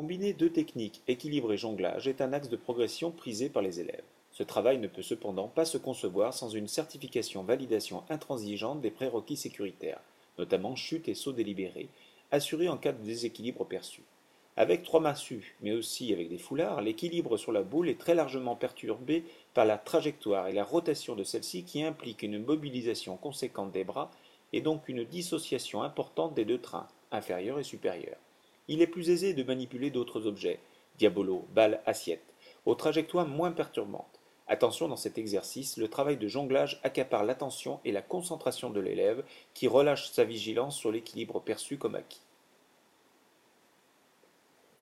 Combiner deux techniques, équilibre et jonglage, est un axe de progression prisé par les élèves. Ce travail ne peut cependant pas se concevoir sans une certification-validation intransigeante des prérequis sécuritaires, notamment chute et saut délibéré, assurés en cas de déséquilibre perçu. Avec trois massues, mais aussi avec des foulards, l'équilibre sur la boule est très largement perturbé par la trajectoire et la rotation de celle-ci qui implique une mobilisation conséquente des bras et donc une dissociation importante des deux trains, inférieur et supérieur il est plus aisé de manipuler d'autres objets, diabolos, balles, assiettes, aux trajectoires moins perturbantes. Attention dans cet exercice, le travail de jonglage accapare l'attention et la concentration de l'élève qui relâche sa vigilance sur l'équilibre perçu comme acquis.